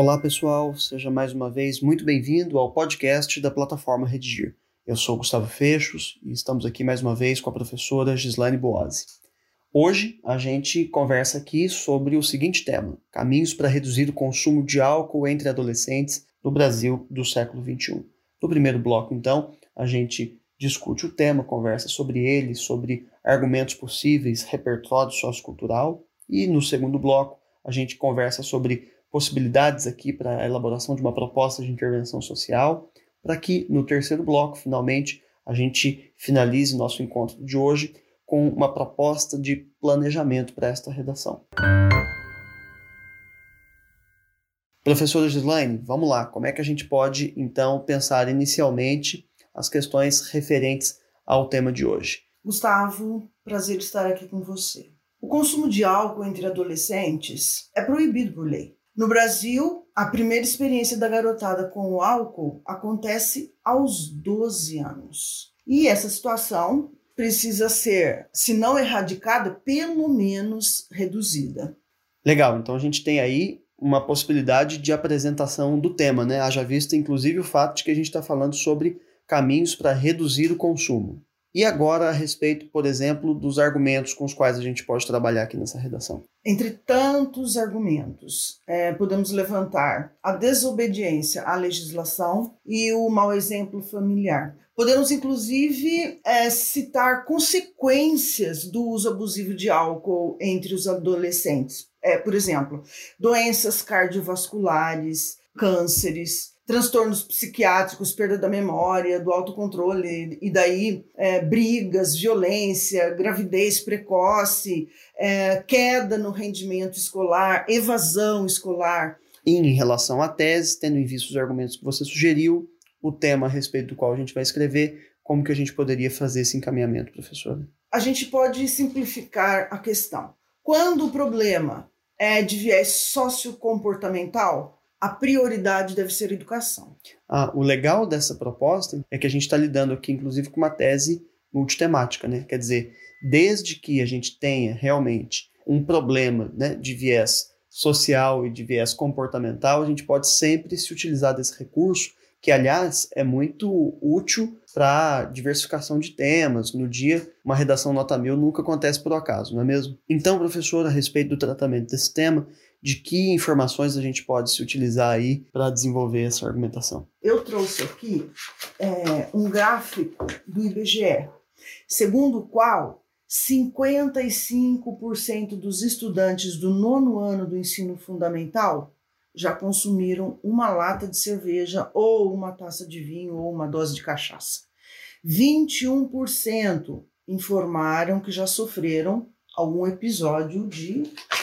Olá, pessoal, seja mais uma vez muito bem-vindo ao podcast da plataforma Redigir. Eu sou Gustavo Fechos e estamos aqui mais uma vez com a professora Gislaine Boazzi. Hoje a gente conversa aqui sobre o seguinte tema: caminhos para reduzir o consumo de álcool entre adolescentes no Brasil do século XXI. No primeiro bloco, então, a gente discute o tema, conversa sobre ele, sobre argumentos possíveis, repertório sociocultural, e no segundo bloco a gente conversa sobre possibilidades aqui para a elaboração de uma proposta de intervenção social, para que no terceiro bloco, finalmente, a gente finalize nosso encontro de hoje com uma proposta de planejamento para esta redação. Professora Gislaine, vamos lá, como é que a gente pode então pensar inicialmente as questões referentes ao tema de hoje? Gustavo, prazer estar aqui com você. O consumo de álcool entre adolescentes é proibido por lei. No Brasil, a primeira experiência da garotada com o álcool acontece aos 12 anos. E essa situação precisa ser, se não erradicada, pelo menos reduzida. Legal, então a gente tem aí uma possibilidade de apresentação do tema, né? Haja vista, inclusive, o fato de que a gente está falando sobre caminhos para reduzir o consumo. E agora a respeito, por exemplo, dos argumentos com os quais a gente pode trabalhar aqui nessa redação. Entre tantos argumentos, é, podemos levantar a desobediência à legislação e o mau exemplo familiar. Podemos, inclusive, é, citar consequências do uso abusivo de álcool entre os adolescentes. É, por exemplo, doenças cardiovasculares, cânceres, transtornos psiquiátricos, perda da memória, do autocontrole, e daí é, brigas, violência, gravidez precoce, é, queda no rendimento escolar, evasão escolar. Em relação à tese, tendo em vista os argumentos que você sugeriu, o tema a respeito do qual a gente vai escrever, como que a gente poderia fazer esse encaminhamento, professora? A gente pode simplificar a questão. Quando o problema é de viés sociocomportamental, a prioridade deve ser educação. Ah, o legal dessa proposta é que a gente está lidando aqui, inclusive, com uma tese multitemática, né? Quer dizer, desde que a gente tenha realmente um problema né, de viés social e de viés comportamental, a gente pode sempre se utilizar desse recurso, que, aliás, é muito útil para diversificação de temas. No dia, uma redação nota mil nunca acontece por acaso, não é mesmo? Então, professor, a respeito do tratamento desse tema, de que informações a gente pode se utilizar aí para desenvolver essa argumentação? Eu trouxe aqui é, um gráfico do IBGE, segundo o qual 55% dos estudantes do nono ano do ensino fundamental já consumiram uma lata de cerveja ou uma taça de vinho ou uma dose de cachaça. 21% informaram que já sofreram algum episódio de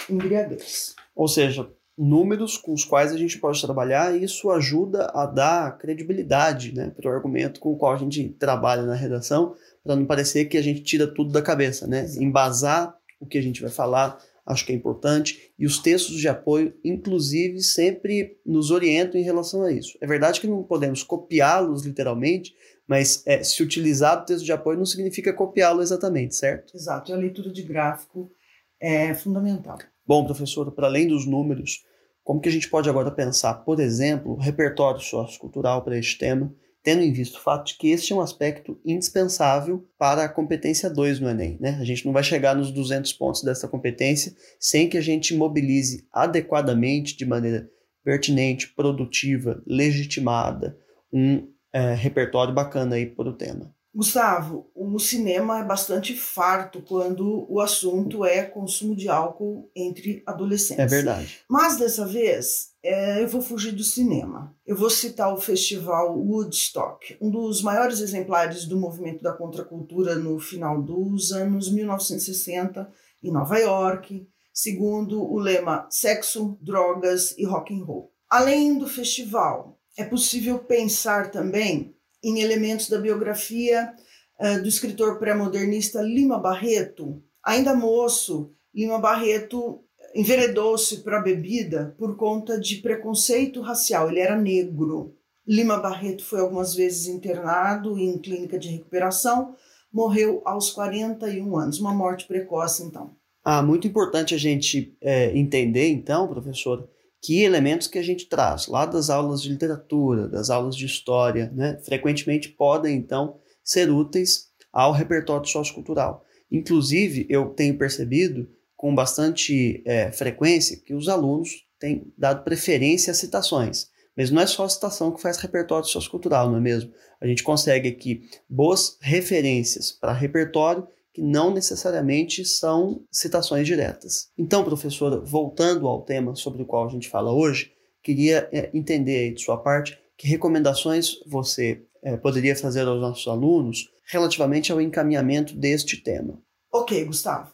embriaguez. Ou seja, números com os quais a gente pode trabalhar e isso ajuda a dar credibilidade né, para o argumento com o qual a gente trabalha na redação, para não parecer que a gente tira tudo da cabeça, né? Embasar o que a gente vai falar, acho que é importante, e os textos de apoio, inclusive, sempre nos orientam em relação a isso. É verdade que não podemos copiá-los literalmente, mas é, se utilizar o texto de apoio não significa copiá-lo exatamente, certo? Exato, e a leitura de gráfico é fundamental. Bom, professor, para além dos números, como que a gente pode agora pensar, por exemplo, o repertório sociocultural para este tema, tendo em vista o fato de que este é um aspecto indispensável para a competência 2 no Enem. Né? A gente não vai chegar nos 200 pontos dessa competência sem que a gente mobilize adequadamente, de maneira pertinente, produtiva, legitimada, um é, repertório bacana aí para o tema. Gustavo, o cinema é bastante farto quando o assunto é consumo de álcool entre adolescentes. É verdade. Mas dessa vez é, eu vou fugir do cinema. Eu vou citar o festival Woodstock, um dos maiores exemplares do movimento da contracultura no final dos anos 1960 em Nova York, segundo o lema sexo, drogas e rock and roll. Além do festival, é possível pensar também em elementos da biografia uh, do escritor pré-modernista Lima Barreto. Ainda moço, Lima Barreto enveredou-se para a bebida por conta de preconceito racial. Ele era negro. Lima Barreto foi algumas vezes internado em clínica de recuperação, morreu aos 41 anos, uma morte precoce, então. Ah, muito importante a gente é, entender, então, professor, que elementos que a gente traz lá das aulas de literatura, das aulas de história, né, frequentemente podem então ser úteis ao repertório sociocultural. Inclusive, eu tenho percebido com bastante é, frequência que os alunos têm dado preferência às citações. Mas não é só a citação que faz repertório sociocultural, não é mesmo? A gente consegue aqui boas referências para repertório que não necessariamente são citações diretas. Então, professora, voltando ao tema sobre o qual a gente fala hoje, queria é, entender de sua parte que recomendações você é, poderia fazer aos nossos alunos relativamente ao encaminhamento deste tema. Ok, Gustavo.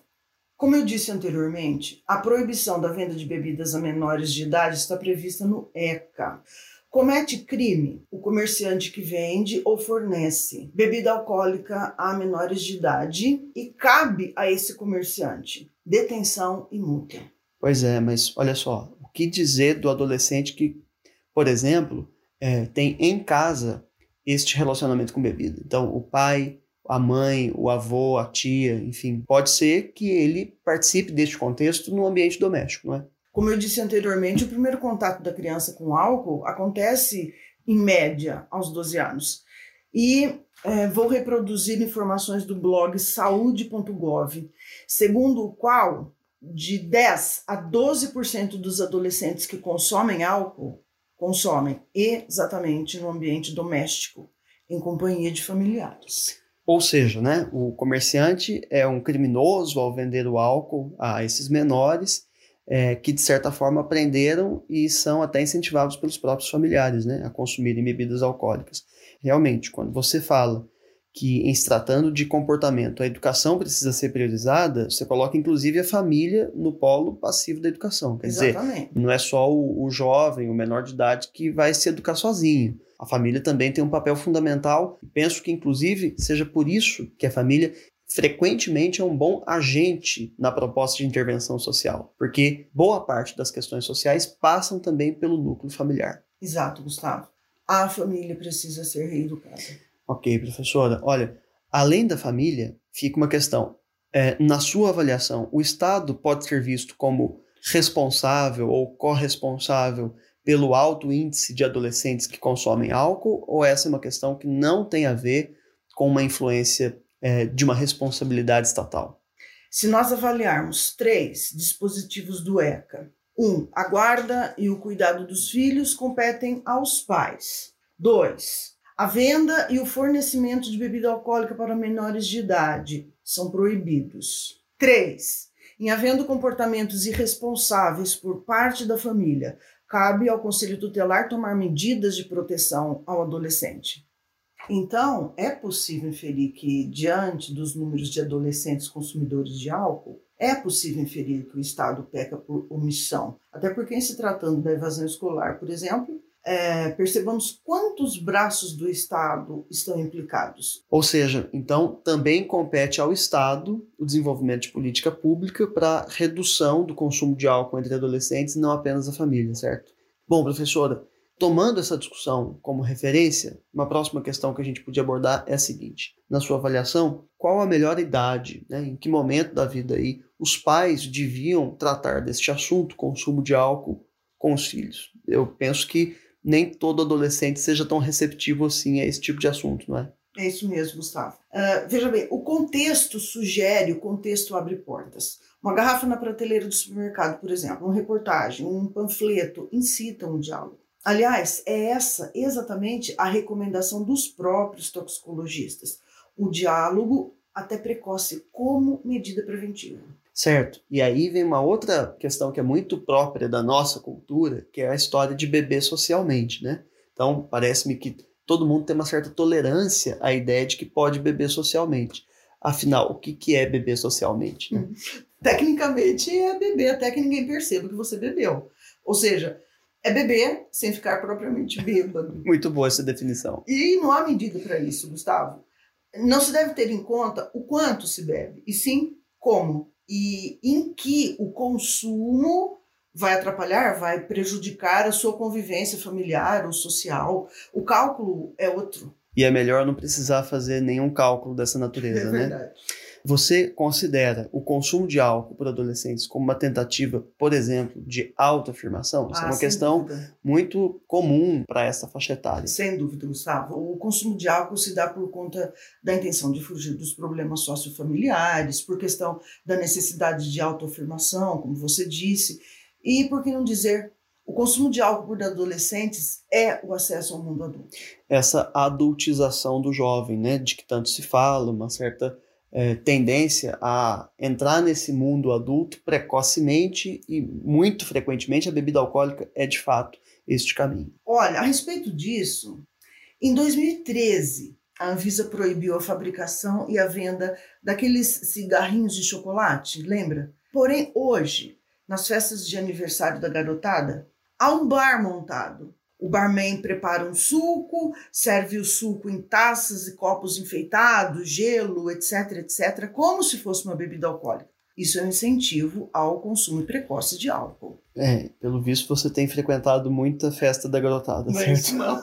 Como eu disse anteriormente, a proibição da venda de bebidas a menores de idade está prevista no ECA. Comete crime o comerciante que vende ou fornece bebida alcoólica a menores de idade e cabe a esse comerciante detenção e multa. Pois é, mas olha só, o que dizer do adolescente que, por exemplo, é, tem em casa este relacionamento com bebida? Então, o pai, a mãe, o avô, a tia, enfim, pode ser que ele participe deste contexto no ambiente doméstico, não é? Como eu disse anteriormente, o primeiro contato da criança com álcool acontece, em média, aos 12 anos. E é, vou reproduzir informações do blog saúde.gov, segundo o qual de 10 a 12% dos adolescentes que consomem álcool consomem exatamente no ambiente doméstico, em companhia de familiares. Ou seja, né, o comerciante é um criminoso ao vender o álcool a esses menores é, que, de certa forma, aprenderam e são até incentivados pelos próprios familiares né, a consumirem bebidas alcoólicas. Realmente, quando você fala que, em se tratando de comportamento, a educação precisa ser priorizada, você coloca, inclusive, a família no polo passivo da educação. Quer Exatamente. dizer, não é só o, o jovem, o menor de idade, que vai se educar sozinho. A família também tem um papel fundamental penso que, inclusive, seja por isso que a família frequentemente é um bom agente na proposta de intervenção social, porque boa parte das questões sociais passam também pelo núcleo familiar. Exato, Gustavo. A família precisa ser reeducada. Ok, professora. Olha, além da família, fica uma questão. É, na sua avaliação, o Estado pode ser visto como responsável ou corresponsável pelo alto índice de adolescentes que consomem álcool, ou essa é uma questão que não tem a ver com uma influência é, de uma responsabilidade estatal? Se nós avaliarmos três dispositivos do ECA, um, a guarda e o cuidado dos filhos competem aos pais. Dois, a venda e o fornecimento de bebida alcoólica para menores de idade são proibidos. Três, em havendo comportamentos irresponsáveis por parte da família, cabe ao Conselho Tutelar tomar medidas de proteção ao adolescente. Então, é possível inferir que, diante dos números de adolescentes consumidores de álcool, é possível inferir que o Estado peca por omissão. Até porque, em se tratando da evasão escolar, por exemplo, é, percebamos quantos braços do Estado estão implicados. Ou seja, então também compete ao Estado o desenvolvimento de política pública para redução do consumo de álcool entre adolescentes, não apenas a família, certo? Bom, professora, Tomando essa discussão como referência, uma próxima questão que a gente podia abordar é a seguinte: na sua avaliação, qual a melhor idade, né, em que momento da vida aí os pais deviam tratar deste assunto, consumo de álcool, com os filhos? Eu penso que nem todo adolescente seja tão receptivo assim a esse tipo de assunto, não é? É isso mesmo, Gustavo. Uh, veja bem, o contexto sugere, o contexto abre portas. Uma garrafa na prateleira do supermercado, por exemplo, uma reportagem, um panfleto incitam o diálogo. Aliás, é essa exatamente a recomendação dos próprios toxicologistas. O diálogo até precoce como medida preventiva. Certo. E aí vem uma outra questão que é muito própria da nossa cultura, que é a história de beber socialmente, né? Então, parece-me que todo mundo tem uma certa tolerância à ideia de que pode beber socialmente. Afinal, o que, que é beber socialmente? Né? Tecnicamente é beber até que ninguém perceba que você bebeu. Ou seja, é beber sem ficar propriamente bêbado. Muito boa essa definição. E não há medida para isso, Gustavo. Não se deve ter em conta o quanto se bebe, e sim como. E em que o consumo vai atrapalhar, vai prejudicar a sua convivência familiar ou social. O cálculo é outro. E é melhor não precisar fazer nenhum cálculo dessa natureza, é né? Verdade. Você considera o consumo de álcool por adolescentes como uma tentativa, por exemplo, de autoafirmação? Isso Ah, é uma questão dúvida. muito comum para essa faixa etária. Sem dúvida, Gustavo. O consumo de álcool se dá por conta da intenção de fugir dos problemas sociofamiliares, por questão da necessidade de autoafirmação, como você disse, e por que não dizer, o consumo de álcool por adolescentes é o acesso ao mundo adulto. Essa adultização do jovem, né, de que tanto se fala, uma certa eh, tendência a entrar nesse mundo adulto precocemente e muito frequentemente a bebida alcoólica é de fato este caminho. Olha, a respeito disso, em 2013, a Anvisa proibiu a fabricação e a venda daqueles cigarrinhos de chocolate, lembra? Porém, hoje, nas festas de aniversário da garotada, há um bar montado. O barman prepara um suco, serve o suco em taças e copos enfeitados, gelo, etc, etc, como se fosse uma bebida alcoólica. Isso é um incentivo ao consumo precoce de álcool. É, pelo visto você tem frequentado muita festa da garotada, Não certo? isso, não.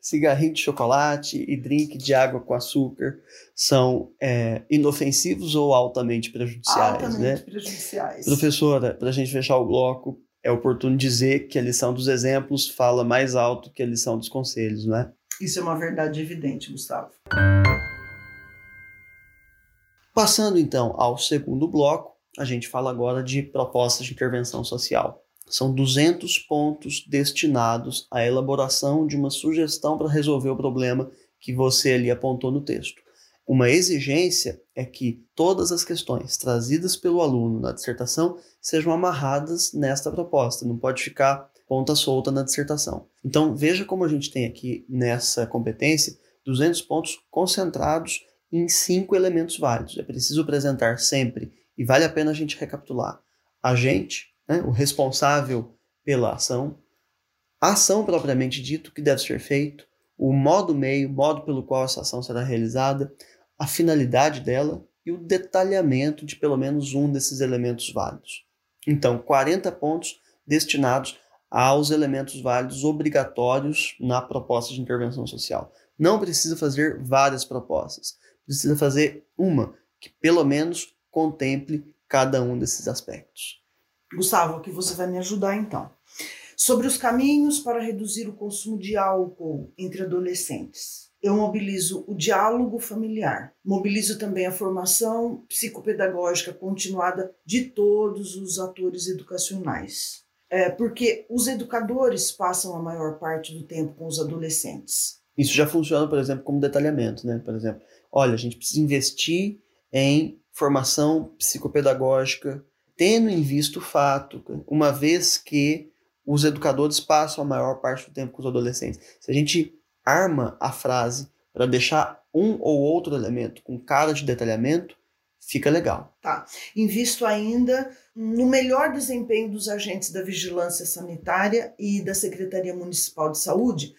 Cigarrinho de chocolate e drink de água com açúcar são é, inofensivos ou altamente prejudiciais, Altamente né? prejudiciais. Professora, para a gente fechar o bloco, é oportuno dizer que a lição dos exemplos fala mais alto que a lição dos conselhos, não é? Isso é uma verdade evidente, Gustavo. Passando então ao segundo bloco, a gente fala agora de propostas de intervenção social. São 200 pontos destinados à elaboração de uma sugestão para resolver o problema que você ali apontou no texto. Uma exigência é que todas as questões trazidas pelo aluno na dissertação sejam amarradas nesta proposta, não pode ficar ponta solta na dissertação. Então, veja como a gente tem aqui nessa competência 200 pontos concentrados em cinco elementos válidos. É preciso apresentar sempre, e vale a pena a gente recapitular, agente, né, o responsável pela ação, a ação propriamente dito, que deve ser feito, o modo meio, modo pelo qual essa ação será realizada, a finalidade dela e o detalhamento de pelo menos um desses elementos válidos. Então, 40 pontos destinados aos elementos válidos obrigatórios na proposta de intervenção social. Não precisa fazer várias propostas, precisa fazer uma que pelo menos contemple cada um desses aspectos. Gustavo, aqui você vai me ajudar então. Sobre os caminhos para reduzir o consumo de álcool entre adolescentes. Eu mobilizo o diálogo familiar, mobilizo também a formação psicopedagógica continuada de todos os atores educacionais. É, porque os educadores passam a maior parte do tempo com os adolescentes. Isso já funciona, por exemplo, como detalhamento, né? Por exemplo, olha, a gente precisa investir em formação psicopedagógica, tendo em vista o fato, uma vez que os educadores passam a maior parte do tempo com os adolescentes. Se a gente arma a frase para deixar um ou outro elemento com cara de detalhamento, fica legal. Tá. Invisto ainda no melhor desempenho dos agentes da vigilância sanitária e da Secretaria Municipal de Saúde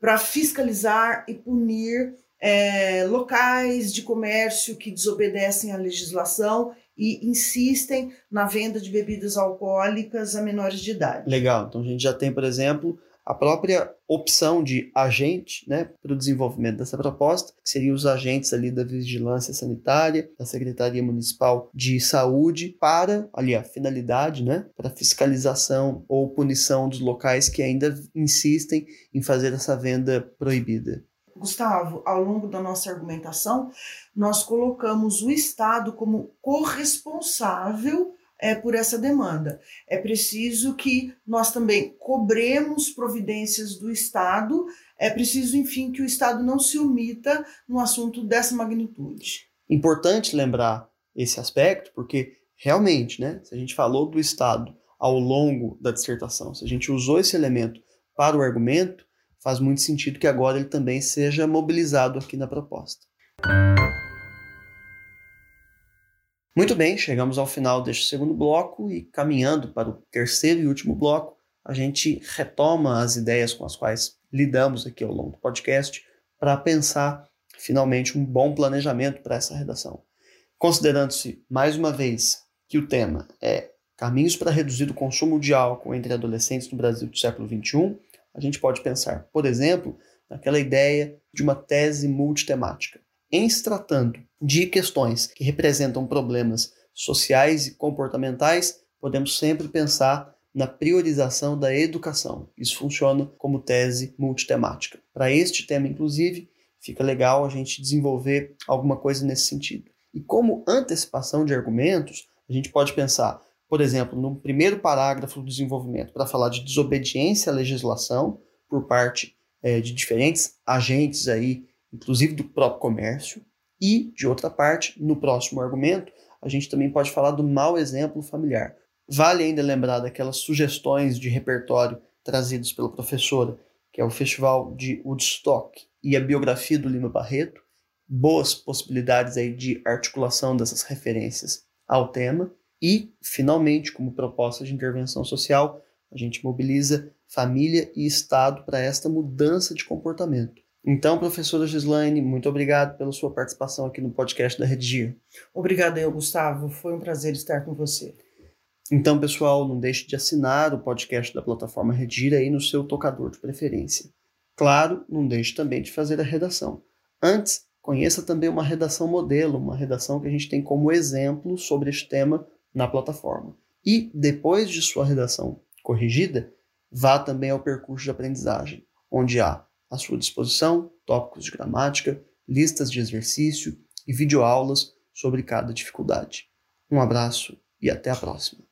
para fiscalizar e punir é, locais de comércio que desobedecem à legislação e insistem na venda de bebidas alcoólicas a menores de idade. Legal. Então a gente já tem, por exemplo, a própria opção de agente né, para o desenvolvimento dessa proposta, que seriam os agentes ali da vigilância sanitária, da Secretaria Municipal de Saúde, para ali a finalidade, né, para fiscalização ou punição dos locais que ainda insistem em fazer essa venda proibida. Gustavo, ao longo da nossa argumentação, nós colocamos o Estado como corresponsável é, por essa demanda. É preciso que nós também cobremos providências do Estado, é preciso, enfim, que o Estado não se omita num assunto dessa magnitude. Importante lembrar esse aspecto, porque realmente, né, se a gente falou do Estado ao longo da dissertação, se a gente usou esse elemento para o argumento, faz muito sentido que agora ele também seja mobilizado aqui na proposta. Muito bem, chegamos ao final deste segundo bloco e caminhando para o terceiro e último bloco, a gente retoma as ideias com as quais lidamos aqui ao longo do podcast para pensar finalmente um bom planejamento para essa redação. Considerando-se, mais uma vez, que o tema é caminhos para reduzir o consumo de álcool entre adolescentes no Brasil do século XXI, a gente pode pensar, por exemplo, naquela ideia de uma tese multitemática. Em se tratando de questões que representam problemas sociais e comportamentais, podemos sempre pensar na priorização da educação. Isso funciona como tese multitemática. Para este tema, inclusive, fica legal a gente desenvolver alguma coisa nesse sentido. E como antecipação de argumentos, a gente pode pensar, por exemplo, no primeiro parágrafo do desenvolvimento, para falar de desobediência à legislação por parte é, de diferentes agentes aí, inclusive do próprio comércio, e, de outra parte, no próximo argumento, a gente também pode falar do mau exemplo familiar. Vale ainda lembrar daquelas sugestões de repertório trazidas pela professora, que é o Festival de Woodstock e a biografia do Lima Barreto, boas possibilidades aí de articulação dessas referências ao tema. E, finalmente, como proposta de intervenção social, a gente mobiliza família e Estado para esta mudança de comportamento. Então, professora Gislaine, muito obrigado pela sua participação aqui no podcast da Redigir. Obrigada eu, Gustavo. Foi um prazer estar com você. Então, pessoal, não deixe de assinar o podcast da plataforma Redigir aí no seu tocador de preferência. Claro, não deixe também de fazer a redação. Antes, conheça também uma redação modelo, uma redação que a gente tem como exemplo sobre este tema na plataforma. E, depois de sua redação corrigida, vá também ao percurso de aprendizagem, onde há à sua disposição tópicos de gramática, listas de exercício e videoaulas sobre cada dificuldade. Um abraço e até a próxima.